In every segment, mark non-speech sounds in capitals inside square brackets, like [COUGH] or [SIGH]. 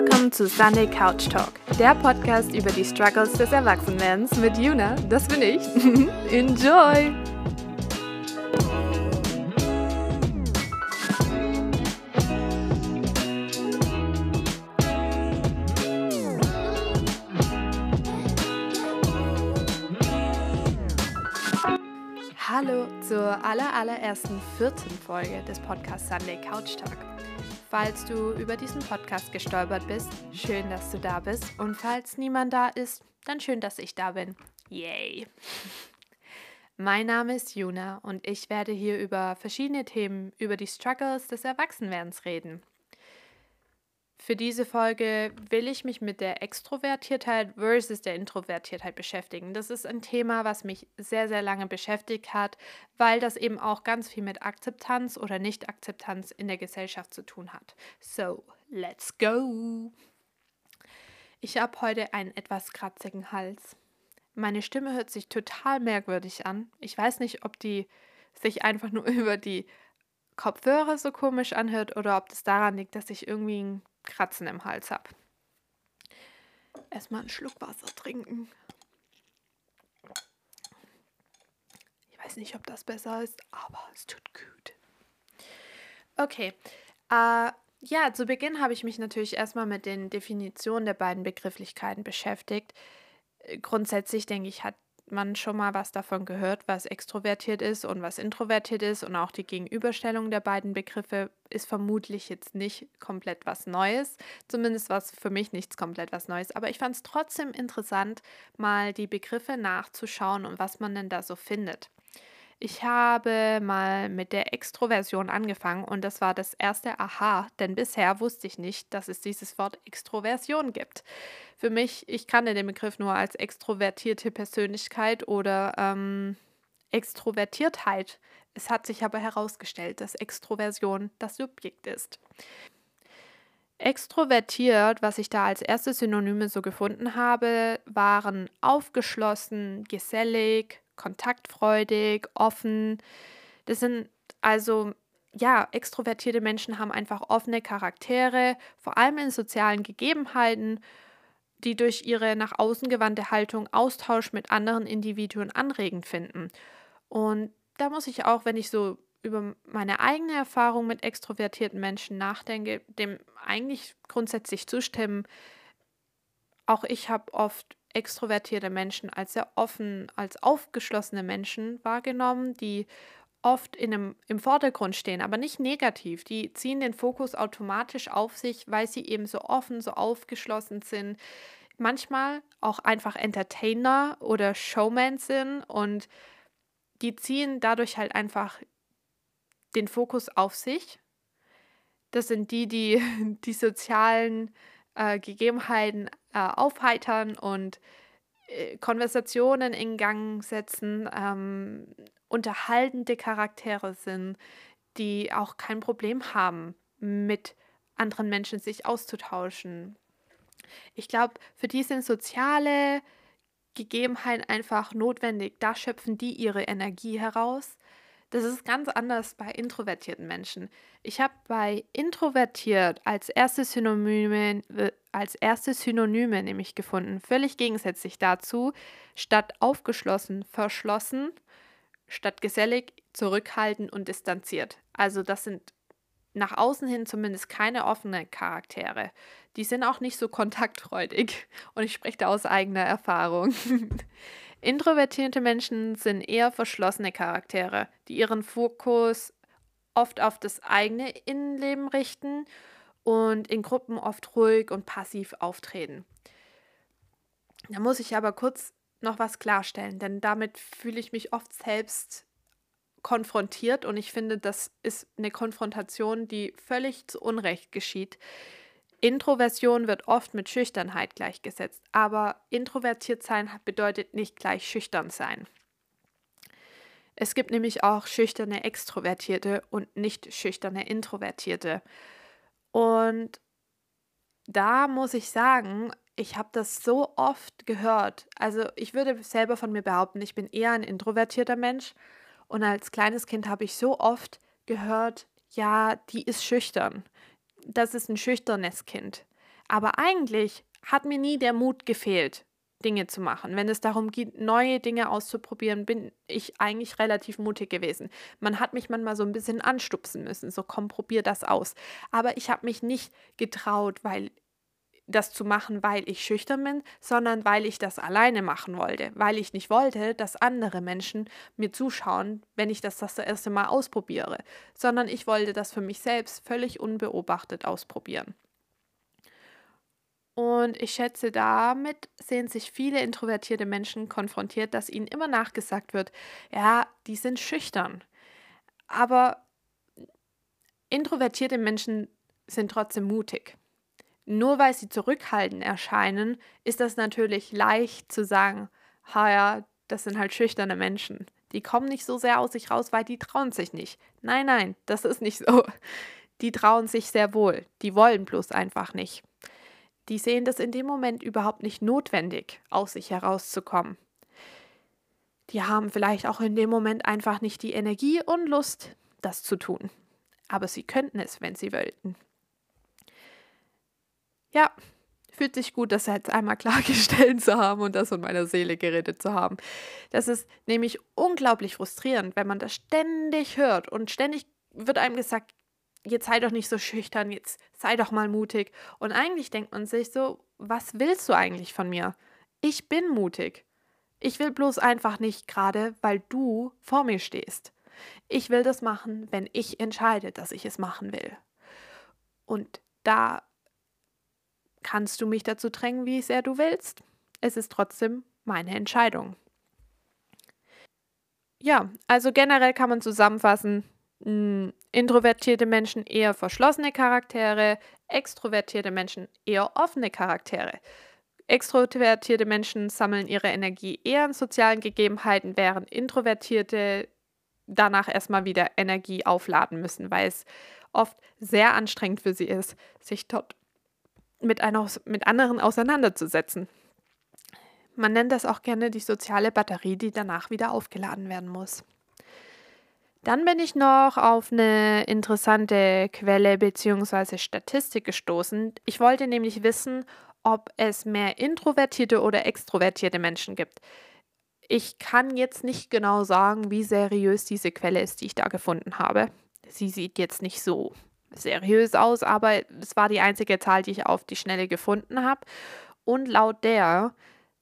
Welcome zu Sunday Couch Talk, der Podcast über die Struggles des Erwachsenwerdens mit Juna, das bin ich. [LAUGHS] Enjoy! Hallo zur aller, allerersten vierten Folge des Podcasts Sunday Couch Talk. Falls du über diesen Podcast gestolpert bist, schön, dass du da bist. Und falls niemand da ist, dann schön, dass ich da bin. Yay! [LAUGHS] Mein Name ist Juna und ich werde hier über verschiedene Themen über die Struggles des Erwachsenwerdens reden. Für diese Folge will ich mich mit der Extrovertiertheit versus der Introvertiertheit beschäftigen. Das ist ein Thema, was mich sehr, sehr lange beschäftigt hat, weil das eben auch ganz viel mit Akzeptanz oder Nicht-Akzeptanz in der Gesellschaft zu tun hat. So, let's go! Ich habe heute einen etwas kratzigen Hals. Meine Stimme hört sich total merkwürdig an. Ich weiß nicht, ob die sich einfach nur [LAUGHS] über die Kopfhörer so komisch anhört oder ob das daran liegt, dass ich irgendwie ein Kratzen im Hals habe. Erstmal einen Schluck Wasser trinken. Ich weiß nicht, ob das besser ist, aber es tut gut. Okay. Äh, ja, zu Beginn habe ich mich natürlich erstmal mit den Definitionen der beiden Begrifflichkeiten beschäftigt. Grundsätzlich denke ich, hat man schon mal was davon gehört, was extrovertiert ist und was introvertiert ist. Und auch die Gegenüberstellung der beiden Begriffe ist vermutlich jetzt nicht komplett was Neues. Zumindest war es für mich nichts komplett was Neues. Aber ich fand es trotzdem interessant, mal die Begriffe nachzuschauen und was man denn da so findet. Ich habe mal mit der Extroversion angefangen und das war das erste Aha, denn bisher wusste ich nicht, dass es dieses Wort Extroversion gibt. Für mich, ich kannte den Begriff nur als extrovertierte Persönlichkeit oder ähm, Extrovertiertheit. Es hat sich aber herausgestellt, dass Extroversion das Subjekt ist. Extrovertiert, was ich da als erste Synonyme so gefunden habe, waren aufgeschlossen, gesellig, kontaktfreudig, offen. Das sind also, ja, extrovertierte Menschen haben einfach offene Charaktere, vor allem in sozialen Gegebenheiten, die durch ihre nach außen gewandte Haltung Austausch mit anderen Individuen anregend finden. Und da muss ich auch, wenn ich so über meine eigene Erfahrung mit extrovertierten Menschen nachdenke, dem eigentlich grundsätzlich zustimmen. Auch ich habe oft extrovertierte Menschen als sehr offen, als aufgeschlossene Menschen wahrgenommen, die oft in einem, im Vordergrund stehen, aber nicht negativ. Die ziehen den Fokus automatisch auf sich, weil sie eben so offen, so aufgeschlossen sind. Manchmal auch einfach Entertainer oder Showman sind und die ziehen dadurch halt einfach den Fokus auf sich. Das sind die, die [LAUGHS] die sozialen äh, Gegebenheiten äh, aufheitern und äh, Konversationen in Gang setzen, ähm, unterhaltende Charaktere sind, die auch kein Problem haben, mit anderen Menschen sich auszutauschen. Ich glaube, für die sind soziale Gegebenheiten einfach notwendig. Da schöpfen die ihre Energie heraus. Das ist ganz anders bei introvertierten Menschen. Ich habe bei introvertiert als erste Synonyme, äh, als erste Synonyme nämlich gefunden, völlig gegensätzlich dazu, statt aufgeschlossen, verschlossen, statt gesellig, zurückhaltend und distanziert. Also das sind nach außen hin zumindest keine offenen Charaktere. Die sind auch nicht so kontaktfreudig und ich spreche da aus eigener Erfahrung. [LAUGHS] Introvertierte Menschen sind eher verschlossene Charaktere, die ihren Fokus oft auf das eigene Innenleben richten und in Gruppen oft ruhig und passiv auftreten. Da muss ich aber kurz noch was klarstellen, denn damit fühle ich mich oft selbst konfrontiert und ich finde, das ist eine Konfrontation, die völlig zu Unrecht geschieht. Introversion wird oft mit Schüchternheit gleichgesetzt, aber introvertiert sein bedeutet nicht gleich schüchtern sein. Es gibt nämlich auch schüchterne Extrovertierte und nicht schüchterne Introvertierte. Und da muss ich sagen, ich habe das so oft gehört. Also ich würde selber von mir behaupten, ich bin eher ein introvertierter Mensch. Und als kleines Kind habe ich so oft gehört, ja, die ist schüchtern das ist ein schüchternes Kind. Aber eigentlich hat mir nie der Mut gefehlt, Dinge zu machen. Wenn es darum geht, neue Dinge auszuprobieren, bin ich eigentlich relativ mutig gewesen. Man hat mich manchmal so ein bisschen anstupsen müssen, so komm, probier das aus. Aber ich habe mich nicht getraut, weil das zu machen, weil ich schüchtern bin, sondern weil ich das alleine machen wollte, weil ich nicht wollte, dass andere Menschen mir zuschauen, wenn ich das das erste Mal ausprobiere, sondern ich wollte das für mich selbst völlig unbeobachtet ausprobieren. Und ich schätze, damit sehen sich viele introvertierte Menschen konfrontiert, dass ihnen immer nachgesagt wird, ja, die sind schüchtern. Aber introvertierte Menschen sind trotzdem mutig. Nur weil sie zurückhaltend erscheinen, ist das natürlich leicht zu sagen, ha ja, das sind halt schüchterne Menschen. Die kommen nicht so sehr aus sich raus, weil die trauen sich nicht. Nein, nein, das ist nicht so. Die trauen sich sehr wohl. Die wollen bloß einfach nicht die sehen das in dem Moment überhaupt nicht notwendig, aus sich herauszukommen. Die haben vielleicht auch in dem Moment einfach nicht die Energie und Lust, das zu tun. Aber sie könnten es, wenn sie wollten. Ja, fühlt sich gut, das jetzt einmal [LAUGHS] klargestellt zu haben und das von meiner Seele geredet zu haben. Das ist nämlich unglaublich frustrierend, wenn man das ständig hört und ständig wird einem gesagt, jetzt sei doch nicht so schüchtern, jetzt sei doch mal mutig. Und eigentlich denkt man sich so, was willst du eigentlich von mir? Ich bin mutig. Ich will bloß einfach nicht gerade, weil du vor mir stehst. Ich will das machen, wenn ich entscheide, dass ich es machen will. Und da kannst du mich dazu drängen, wie sehr du willst. Es ist trotzdem meine Entscheidung. Ja, also generell kann man zusammenfassen, introvertierte Menschen eher verschlossene Charaktere, extrovertierte Menschen eher offene Charaktere. Extrovertierte Menschen sammeln ihre Energie eher in sozialen Gegebenheiten, während Introvertierte danach erstmal wieder Energie aufladen müssen, weil es oft sehr anstrengend für sie ist, sich dort mit, einer, mit anderen auseinanderzusetzen. Man nennt das auch gerne die soziale Batterie, die danach wieder aufgeladen werden muss. Dann bin ich noch auf eine interessante Quelle bzw. Statistik gestoßen. Ich wollte nämlich wissen, ob es mehr introvertierte oder extrovertierte Menschen gibt. Ich kann jetzt nicht genau sagen, wie seriös diese Quelle ist, die ich da gefunden habe. Sie sieht jetzt nicht so seriös aus, aber es war die einzige Zahl, die ich auf die Schnelle gefunden habe. Und laut der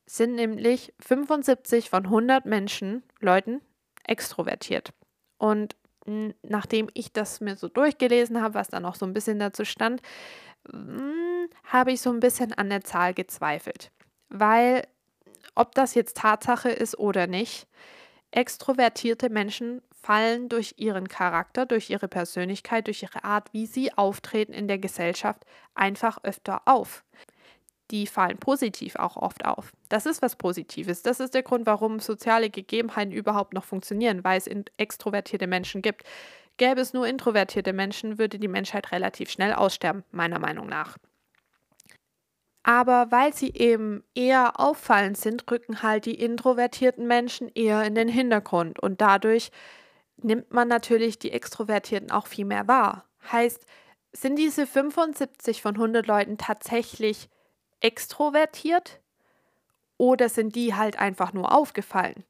sind nämlich 75 von 100 Menschen, Leuten, extrovertiert. Und nachdem ich das mir so durchgelesen habe, was da noch so ein bisschen dazu stand, hm, habe ich so ein bisschen an der Zahl gezweifelt. Weil, ob das jetzt Tatsache ist oder nicht, extrovertierte Menschen fallen durch ihren Charakter, durch ihre Persönlichkeit, durch ihre Art, wie sie auftreten in der Gesellschaft, einfach öfter auf die fallen positiv auch oft auf. Das ist was Positives. Das ist der Grund, warum soziale Gegebenheiten überhaupt noch funktionieren, weil es extrovertierte Menschen gibt. Gäbe es nur introvertierte Menschen, würde die Menschheit relativ schnell aussterben, meiner Meinung nach. Aber weil sie eben eher auffallend sind, rücken halt die introvertierten Menschen eher in den Hintergrund und dadurch nimmt man natürlich die Extrovertierten auch viel mehr wahr. Heißt, sind diese 75 von 100 Leuten tatsächlich extrovertiert oder sind die halt einfach nur aufgefallen?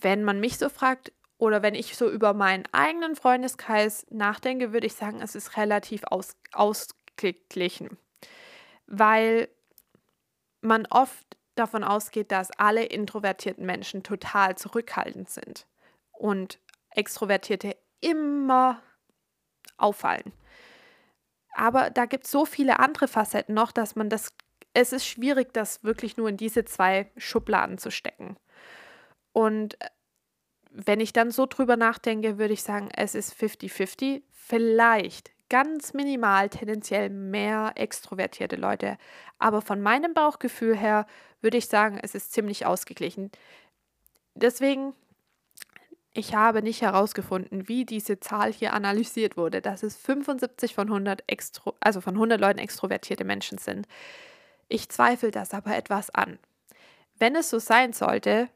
Wenn man mich so fragt oder wenn ich so über meinen eigenen Freundeskreis nachdenke, würde ich sagen, es ist relativ aus, ausgeglichen, weil man oft davon ausgeht, dass alle introvertierten Menschen total zurückhaltend sind und Extrovertierte immer auffallen. Aber da gibt es so viele andere Facetten noch, dass man das, es ist schwierig, das wirklich nur in diese zwei Schubladen zu stecken. Und äh, wenn ich dann so drüber nachdenke, würde ich sagen, es ist 50-50. Vielleicht ganz minimal tendenziell mehr extrovertierte Leute. Aber von meinem Bauchgefühl her würde ich sagen, es ist ziemlich ausgeglichen. Deswegen ich habe nicht herausgefunden, wie diese Zahl hier analysiert wurde, dass es 75 von 100 Extro also von 100 Leuten extrovertierte Menschen sind. Ich zweifle das aber etwas an. Wenn es so sein sollte,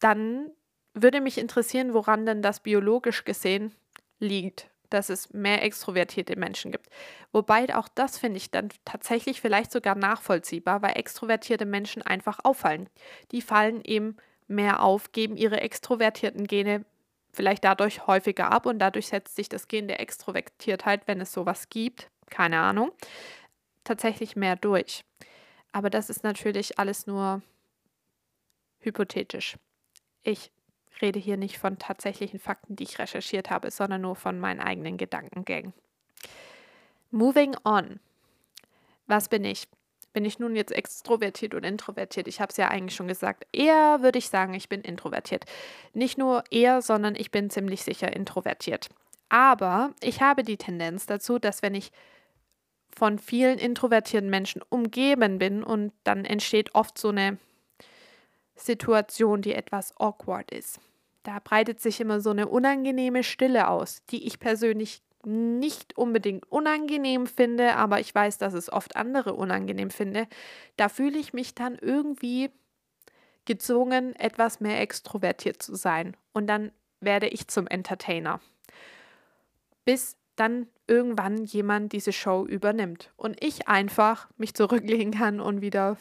dann würde mich interessieren, woran denn das biologisch gesehen liegt. dass es mehr extrovertierte Menschen gibt. Wobei auch das finde ich dann tatsächlich vielleicht sogar nachvollziehbar, weil extrovertierte Menschen einfach auffallen. Die fallen eben mehr auf, geben ihre extrovertierten Gene vielleicht dadurch häufiger ab und dadurch setzt sich das Gen der Extrovertiertheit, wenn es sowas gibt, keine Ahnung, tatsächlich mehr durch. Aber das ist natürlich alles nur hypothetisch. Ich rede hier nicht von tatsächlichen Fakten, die ich recherchiert habe, sondern nur von meinen eigenen Gedankengängen. Moving on. Was bin ich? Bin ich nun jetzt extrovertiert oder introvertiert? Ich habe es ja eigentlich schon gesagt. Eher würde ich sagen, ich bin introvertiert. Nicht nur eher, sondern ich bin ziemlich sicher introvertiert. Aber ich habe die Tendenz dazu, dass wenn ich von vielen introvertierten Menschen umgeben bin und dann entsteht oft so eine Situation, die etwas awkward ist. Da breitet sich immer so eine unangenehme Stille aus, die ich persönlich nicht unbedingt unangenehm finde, aber ich weiß, dass es oft andere unangenehm finde. Da fühle ich mich dann irgendwie gezwungen, etwas mehr extrovertiert zu sein. Und dann werde ich zum Entertainer. Bis dann irgendwann jemand diese Show übernimmt und ich einfach mich zurücklegen kann und wieder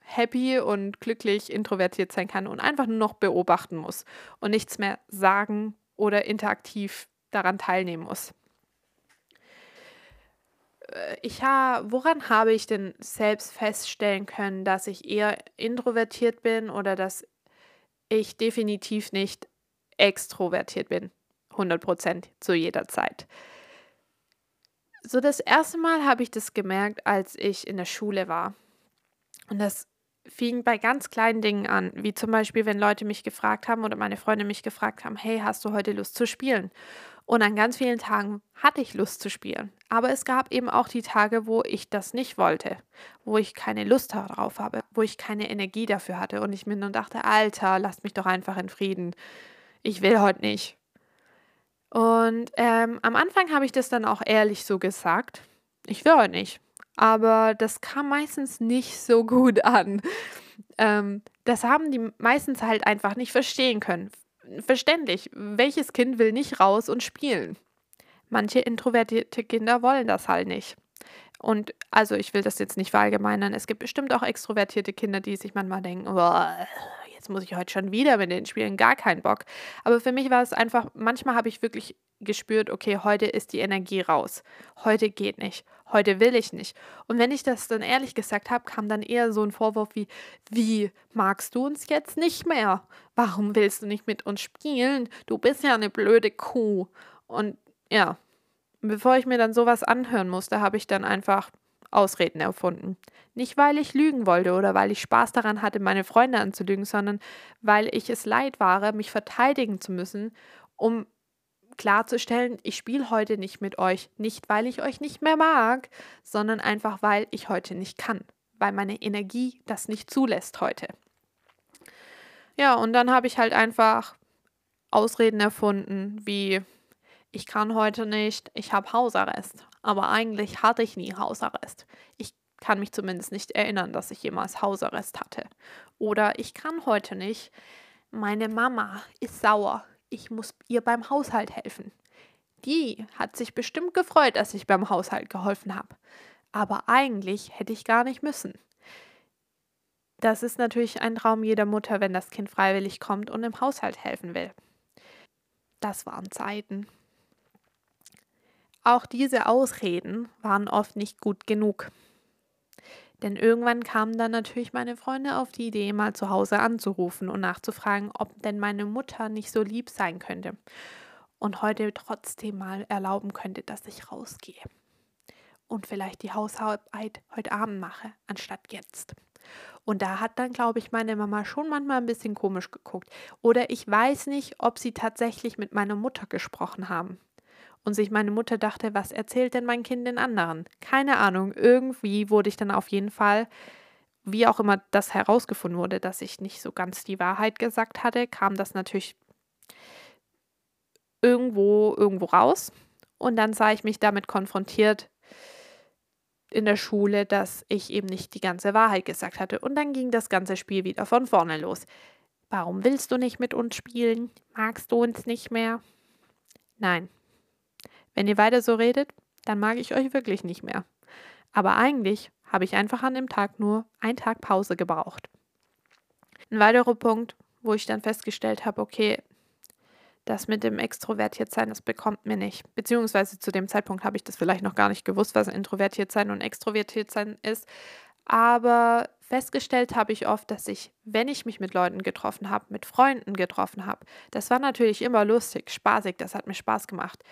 happy und glücklich introvertiert sein kann und einfach nur noch beobachten muss und nichts mehr sagen oder interaktiv daran teilnehmen muss. Äh, ich ha, woran habe ich denn selbst feststellen können, dass ich eher introvertiert bin oder dass ich definitiv nicht extrovertiert bin? 100% zu jeder Zeit. So das erste Mal habe ich das gemerkt, als ich in der Schule war. Und das fing bei ganz kleinen Dingen an, wie zum Beispiel, wenn Leute mich gefragt haben oder meine Freunde mich gefragt haben, hey, hast du heute Lust zu spielen? Und an ganz vielen Tagen hatte ich Lust zu spielen. Aber es gab eben auch die Tage, wo ich das nicht wollte, wo ich keine Lust darauf habe, wo ich keine Energie dafür hatte und ich mir nur dachte, Alter, lasst mich doch einfach in Frieden. Ich will heute nicht. Und ähm, am Anfang habe ich das dann auch ehrlich so gesagt. Ich will heute nicht aber das kam meistens nicht so gut an. Ähm, das haben die meistens halt einfach nicht verstehen können. Verständlich, welches Kind will nicht raus und spielen? Manche introvertierte Kinder wollen das halt nicht. Und also ich will das jetzt nicht verallgemeinern. Es gibt bestimmt auch extrovertierte Kinder, die sich manchmal denken, jetzt muss ich heute schon wieder mit den Spielen, gar keinen Bock. Aber für mich war es einfach, manchmal habe ich wirklich gespürt, okay, heute ist die Energie raus. Heute geht nicht. Heute will ich nicht. Und wenn ich das dann ehrlich gesagt habe, kam dann eher so ein Vorwurf wie, wie magst du uns jetzt nicht mehr? Warum willst du nicht mit uns spielen? Du bist ja eine blöde Kuh. Und ja, bevor ich mir dann sowas anhören musste, habe ich dann einfach Ausreden erfunden. Nicht, weil ich lügen wollte oder weil ich Spaß daran hatte, meine Freunde anzulügen, sondern weil ich es leid war, mich verteidigen zu müssen, um klarzustellen, ich spiele heute nicht mit euch, nicht weil ich euch nicht mehr mag, sondern einfach weil ich heute nicht kann, weil meine Energie das nicht zulässt heute. Ja, und dann habe ich halt einfach Ausreden erfunden, wie ich kann heute nicht, ich habe Hausarrest. Aber eigentlich hatte ich nie Hausarrest. Ich kann mich zumindest nicht erinnern, dass ich jemals Hausarrest hatte. Oder ich kann heute nicht, meine Mama ist sauer, ich muss ihr beim Haushalt helfen. Die hat sich bestimmt gefreut, dass ich beim Haushalt geholfen habe. Aber eigentlich hätte ich gar nicht müssen. Das ist natürlich ein Traum jeder Mutter, wenn das Kind freiwillig kommt und im Haushalt helfen will. Das waren Zeiten. Auch diese Ausreden waren oft nicht gut genug. Denn irgendwann kamen dann natürlich meine Freunde auf die Idee, mal zu Hause anzurufen und nachzufragen, ob denn meine Mutter nicht so lieb sein könnte und heute trotzdem mal erlauben könnte, dass ich rausgehe und vielleicht die Hausarbeit heute Abend mache, anstatt jetzt. Und da hat dann, glaube ich, meine Mama schon manchmal ein bisschen komisch geguckt. Oder ich weiß nicht, ob sie tatsächlich mit meiner Mutter gesprochen haben und sich meine Mutter dachte, was erzählt denn mein Kind den anderen? Keine Ahnung, irgendwie wurde ich dann auf jeden Fall, wie auch immer das herausgefunden wurde, dass ich nicht so ganz die Wahrheit gesagt hatte, kam das natürlich irgendwo, irgendwo raus. Und dann sah ich mich damit konfrontiert in der Schule, dass ich eben nicht die ganze Wahrheit gesagt hatte. Und dann ging das ganze Spiel wieder von vorne los. Warum willst du nicht mit uns spielen? Magst du uns nicht mehr? Nein, Wenn ihr weiter so redet, dann mag ich euch wirklich nicht mehr. Aber eigentlich habe ich einfach an dem Tag nur einen Tag Pause gebraucht. Ein weiterer Punkt, wo ich dann festgestellt habe, okay, das mit dem extrovertiert sein, das bekommt mir nicht. Beziehungsweise zu dem Zeitpunkt habe ich das vielleicht noch gar nicht gewusst, was introvertiert sein und extrovertiert sein ist. Aber festgestellt habe ich oft, dass ich, wenn ich mich mit Leuten getroffen habe, mit Freunden getroffen habe, das war natürlich immer lustig, spaßig, das hat mir Spaß gemacht.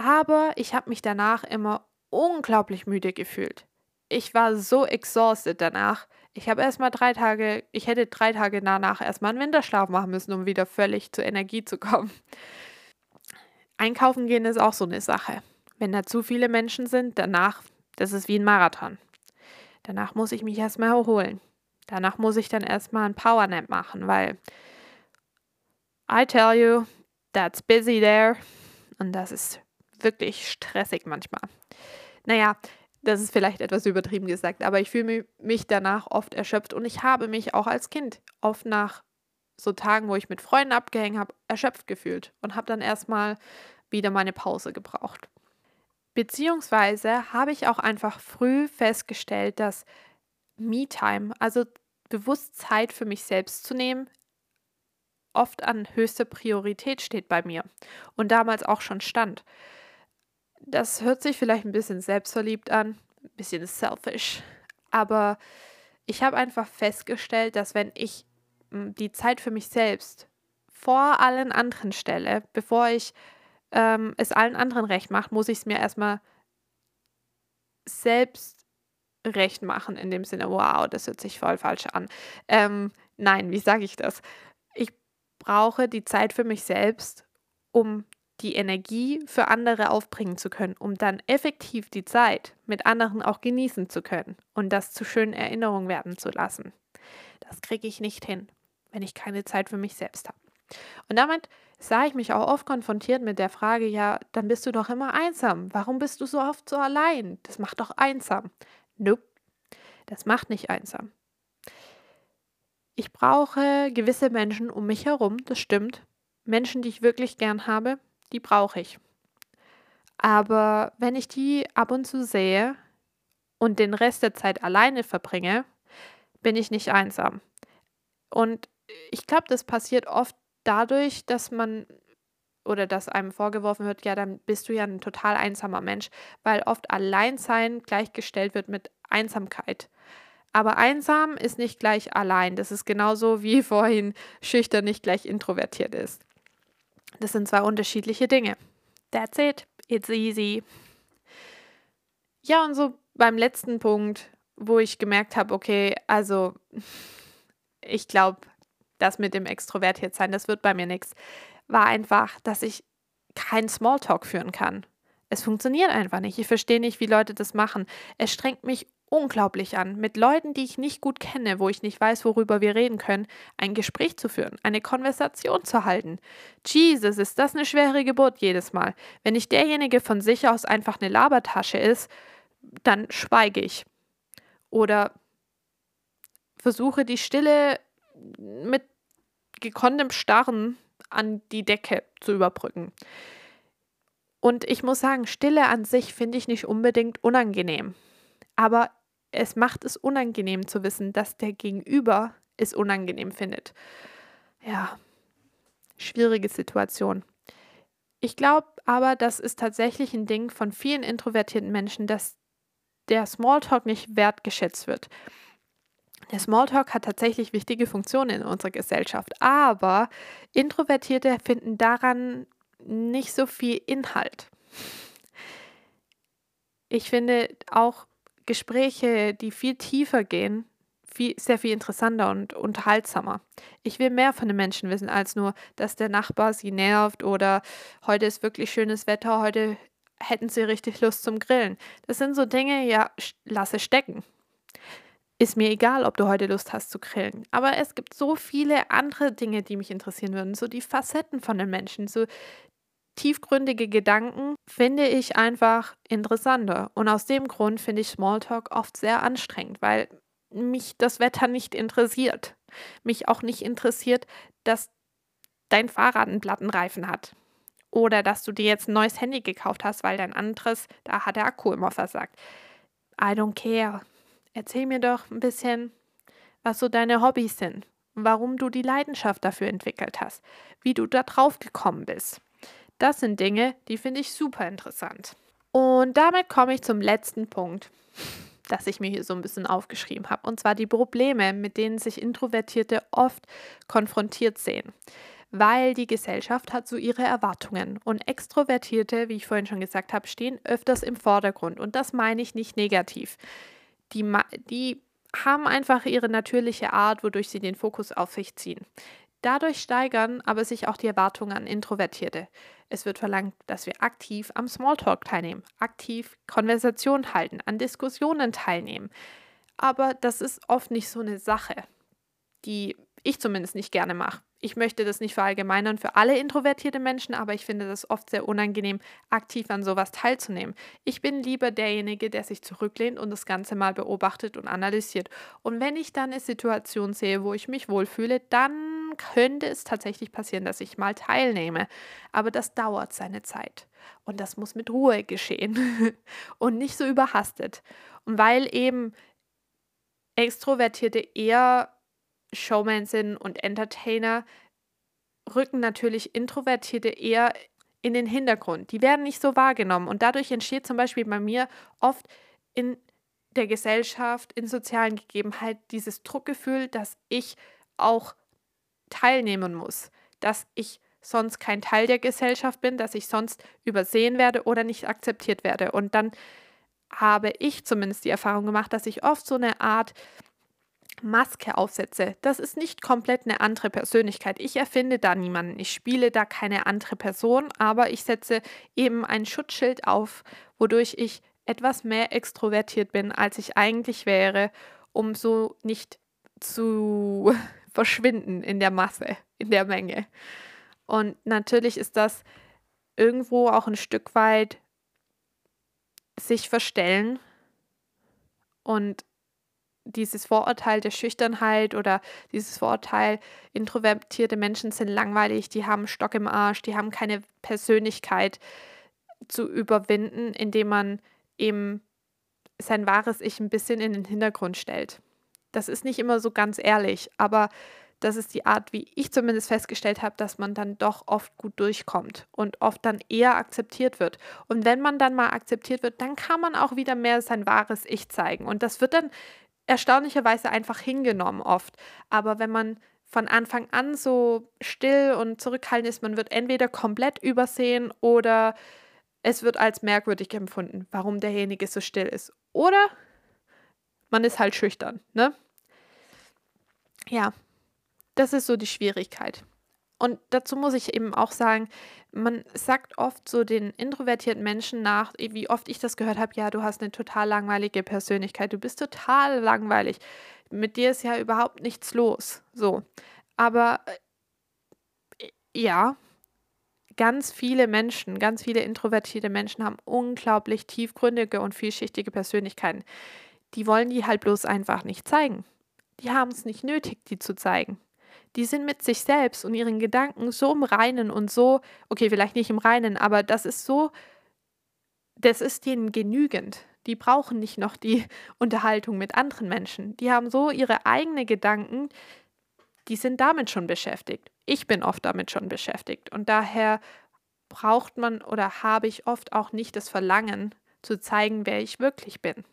Aber ich habe mich danach immer unglaublich müde gefühlt. Ich war so exhausted danach. Ich habe erst mal drei Tage, ich hätte drei Tage danach erstmal einen Winterschlaf machen müssen, um wieder völlig zur Energie zu kommen. Einkaufen gehen ist auch so eine Sache. Wenn da zu viele Menschen sind, danach, das ist wie ein Marathon. Danach muss ich mich erstmal erholen. Danach muss ich dann erstmal ein Powernap machen, weil I tell you, that's busy there. Und das ist wirklich stressig manchmal. Naja, das ist vielleicht etwas übertrieben gesagt, aber ich fühle mich danach oft erschöpft und ich habe mich auch als Kind oft nach so Tagen, wo ich mit Freunden abgehängt habe, erschöpft gefühlt und habe dann erstmal wieder meine Pause gebraucht. Beziehungsweise habe ich auch einfach früh festgestellt, dass Me-Time, also bewusst Zeit für mich selbst zu nehmen, oft an höchster Priorität steht bei mir und damals auch schon stand. Das hört sich vielleicht ein bisschen selbstverliebt an, ein bisschen selfish, aber ich habe einfach festgestellt, dass wenn ich hm, die Zeit für mich selbst vor allen anderen stelle, bevor ich ähm, es allen anderen recht mache, muss ich es mir erstmal selbst recht machen, in dem Sinne, wow, das hört sich voll falsch an. Ähm, nein, wie sage ich das? Ich brauche die Zeit für mich selbst, um die Energie für andere aufbringen zu können, um dann effektiv die Zeit mit anderen auch genießen zu können und das zu schönen Erinnerungen werden zu lassen. Das kriege ich nicht hin, wenn ich keine Zeit für mich selbst habe. Und damit sah ich mich auch oft konfrontiert mit der Frage, ja, dann bist du doch immer einsam. Warum bist du so oft so allein? Das macht doch einsam. Nope, das macht nicht einsam. Ich brauche gewisse Menschen um mich herum, das stimmt. Menschen, die ich wirklich gern habe, die brauche ich. Aber wenn ich die ab und zu sehe und den Rest der Zeit alleine verbringe, bin ich nicht einsam. Und ich glaube, das passiert oft dadurch, dass man oder dass einem vorgeworfen wird, ja, dann bist du ja ein total einsamer Mensch, weil oft Alleinsein gleichgestellt wird mit Einsamkeit. Aber einsam ist nicht gleich allein. Das ist genauso wie [LAUGHS] vorhin schüchtern nicht gleich introvertiert ist. Das sind zwei unterschiedliche Dinge. That's it. It's easy. Ja, und so beim letzten Punkt, wo ich gemerkt habe, okay, also ich glaube, das mit dem extrovertiert sein, das wird bei mir nichts, war einfach, dass ich keinen Smalltalk führen kann. Es funktioniert einfach nicht. Ich verstehe nicht, wie Leute das machen. Es strengt mich unglaublich an, mit Leuten, die ich nicht gut kenne, wo ich nicht weiß, worüber wir reden können, ein Gespräch zu führen, eine Konversation zu halten. Jesus, ist das eine schwere Geburt jedes Mal. Wenn nicht derjenige von sich aus einfach eine Labertasche ist, dann schweige ich. Oder versuche die Stille mit gekonntem Starren an die Decke zu überbrücken. Und ich muss sagen, Stille an sich finde ich nicht unbedingt unangenehm. Aber es macht es unangenehm zu wissen, dass der Gegenüber es unangenehm findet. Ja, schwierige Situation. Ich glaube aber, das ist tatsächlich ein Ding von vielen introvertierten Menschen, dass der Smalltalk nicht wertgeschätzt wird. Der Smalltalk hat tatsächlich wichtige Funktionen in unserer Gesellschaft, aber Introvertierte finden daran nicht so viel Inhalt. Ich finde auch Gespräche, die viel tiefer gehen, viel, sehr viel interessanter und unterhaltsamer. Ich will mehr von den Menschen wissen, als nur, dass der Nachbar sie nervt oder heute ist wirklich schönes Wetter, heute hätten sie richtig Lust zum Grillen. Das sind so Dinge, ja, lasse stecken. Ist mir egal, ob du heute Lust hast zu grillen. Aber es gibt so viele andere Dinge, die mich interessieren würden. So die Facetten von den Menschen, so tiefgründige Gedanken finde ich einfach interessanter. Und aus dem Grund finde ich Smalltalk oft sehr anstrengend, weil mich das Wetter nicht interessiert. Mich auch nicht interessiert, dass dein Fahrrad einen Plattenreifen hat. Oder dass du dir jetzt ein neues Handy gekauft hast, weil dein anderes, da hat der Akku immer versagt. I don't care. Erzähl mir doch ein bisschen, was so deine Hobbys sind, warum du die Leidenschaft dafür entwickelt hast, wie du da drauf gekommen bist. Das sind Dinge, die finde ich super interessant. Und damit komme ich zum letzten Punkt, das ich mir hier so ein bisschen aufgeschrieben habe, und zwar die Probleme, mit denen sich Introvertierte oft konfrontiert sehen. Weil die Gesellschaft hat so ihre Erwartungen und Extrovertierte, wie ich vorhin schon gesagt habe, stehen öfters im Vordergrund und das meine ich nicht negativ. Die, die haben einfach ihre natürliche Art, wodurch sie den Fokus auf sich ziehen. Dadurch steigern aber sich auch die Erwartungen an Introvertierte. Es wird verlangt, dass wir aktiv am Smalltalk teilnehmen, aktiv Konversationen halten, an Diskussionen teilnehmen. Aber das ist oft nicht so eine Sache, die ich zumindest nicht gerne mache ich möchte das nicht verallgemeinern für alle introvertierte Menschen, aber ich finde das oft sehr unangenehm, aktiv an sowas teilzunehmen. Ich bin lieber derjenige, der sich zurücklehnt und das Ganze mal beobachtet und analysiert. Und wenn ich dann eine Situation sehe, wo ich mich wohlfühle, dann könnte es tatsächlich passieren, dass ich mal teilnehme. Aber das dauert seine Zeit. Und das muss mit Ruhe geschehen [LAUGHS] und nicht so überhastet. Und weil eben Extrovertierte eher Showman sind und Entertainer, rücken natürlich Introvertierte eher in den Hintergrund. Die werden nicht so wahrgenommen. Und dadurch entsteht zum Beispiel bei mir oft in der Gesellschaft, in sozialen Gegebenheiten dieses Druckgefühl, dass ich auch teilnehmen muss, dass ich sonst kein Teil der Gesellschaft bin, dass ich sonst übersehen werde oder nicht akzeptiert werde. Und dann habe ich zumindest die Erfahrung gemacht, dass ich oft so eine Art Maske aufsetze, das ist nicht komplett eine andere Persönlichkeit. Ich erfinde da niemanden. Ich spiele da keine andere Person, aber ich setze eben ein Schutzschild auf, wodurch ich etwas mehr extrovertiert bin, als ich eigentlich wäre, um so nicht zu verschwinden in der Masse, in der Menge. Und natürlich ist das irgendwo auch ein Stück weit sich verstellen und dieses Vorurteil der Schüchternheit oder dieses Vorurteil, introvertierte Menschen sind langweilig, die haben Stock im Arsch, die haben keine Persönlichkeit zu überwinden, indem man eben sein wahres Ich ein bisschen in den Hintergrund stellt. Das ist nicht immer so ganz ehrlich, aber das ist die Art, wie ich zumindest festgestellt habe, dass man dann doch oft gut durchkommt und oft dann eher akzeptiert wird. Und wenn man dann mal akzeptiert wird, dann kann man auch wieder mehr sein wahres Ich zeigen. Und das wird dann erstaunlicherweise einfach hingenommen oft. Aber wenn man von Anfang an so still und zurückhaltend ist, man wird entweder komplett übersehen oder es wird als merkwürdig empfunden, warum derjenige so still ist. Oder man ist halt schüchtern, ne? Ja, das ist so die Schwierigkeit. Und dazu muss ich eben auch sagen, man sagt oft so den introvertierten Menschen nach, wie oft ich das gehört habe, ja, du hast eine total langweilige Persönlichkeit, du bist total langweilig. Mit dir ist ja überhaupt nichts los. So. Aber äh, ja, ganz viele Menschen, ganz viele introvertierte Menschen haben unglaublich tiefgründige und vielschichtige Persönlichkeiten. Die wollen die halt bloß einfach nicht zeigen. Die haben es nicht nötig, die zu zeigen die sind mit sich selbst und ihren Gedanken so im Reinen und so, okay, vielleicht nicht im Reinen, aber das ist so, das ist denen genügend. Die brauchen nicht noch die [LAUGHS] Unterhaltung mit anderen Menschen. Die haben so ihre eigenen Gedanken, die sind damit schon beschäftigt. Ich bin oft damit schon beschäftigt und daher braucht man oder habe ich oft auch nicht das Verlangen zu zeigen, wer ich wirklich bin.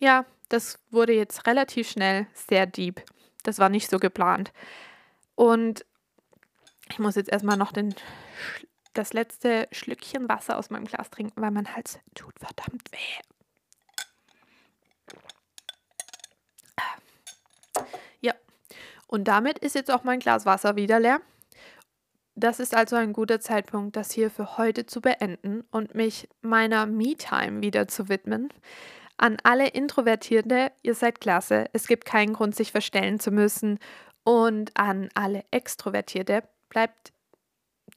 Ja, das wurde jetzt relativ schnell sehr deep. Das war nicht so geplant. Und ich muss jetzt erstmal noch den, das letzte Schlückchen Wasser aus meinem Glas trinken, weil mein Hals tut verdammt weh. Ja, und damit ist jetzt auch mein Glas Wasser wieder leer. Das ist also ein guter Zeitpunkt, das hier für heute zu beenden und mich meiner Me-Time wieder zu widmen. An alle Introvertierte, ihr seid klasse. Es gibt keinen Grund, sich verstellen zu müssen. Und an alle Extrovertierte, bleibt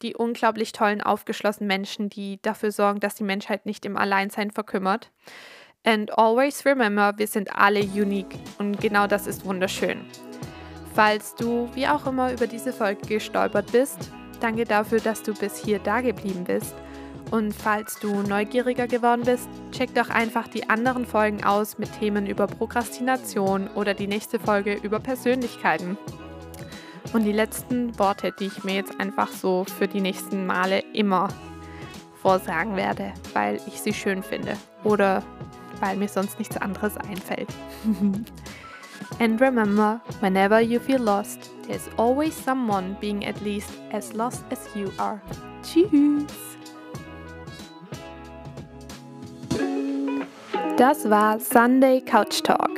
die unglaublich tollen, aufgeschlossenen Menschen, die dafür sorgen, dass die Menschheit nicht im Alleinsein verkümmert. And always remember, wir sind alle unique und genau das ist wunderschön. Falls du, wie auch immer, über diese Folge gestolpert bist, Danke dafür, dass du bis hier da geblieben bist. Und falls du neugieriger geworden bist, check doch einfach die anderen Folgen aus mit Themen über Prokrastination oder die nächste Folge über Persönlichkeiten. Und die letzten Worte, die ich mir jetzt einfach so für die nächsten Male immer vorsagen werde, weil ich sie schön finde oder weil mir sonst nichts anderes einfällt. [LAUGHS] And remember, whenever you feel lost, there's always someone being at least as lost as you are. Tschüss! Das war Sunday Couch Talk.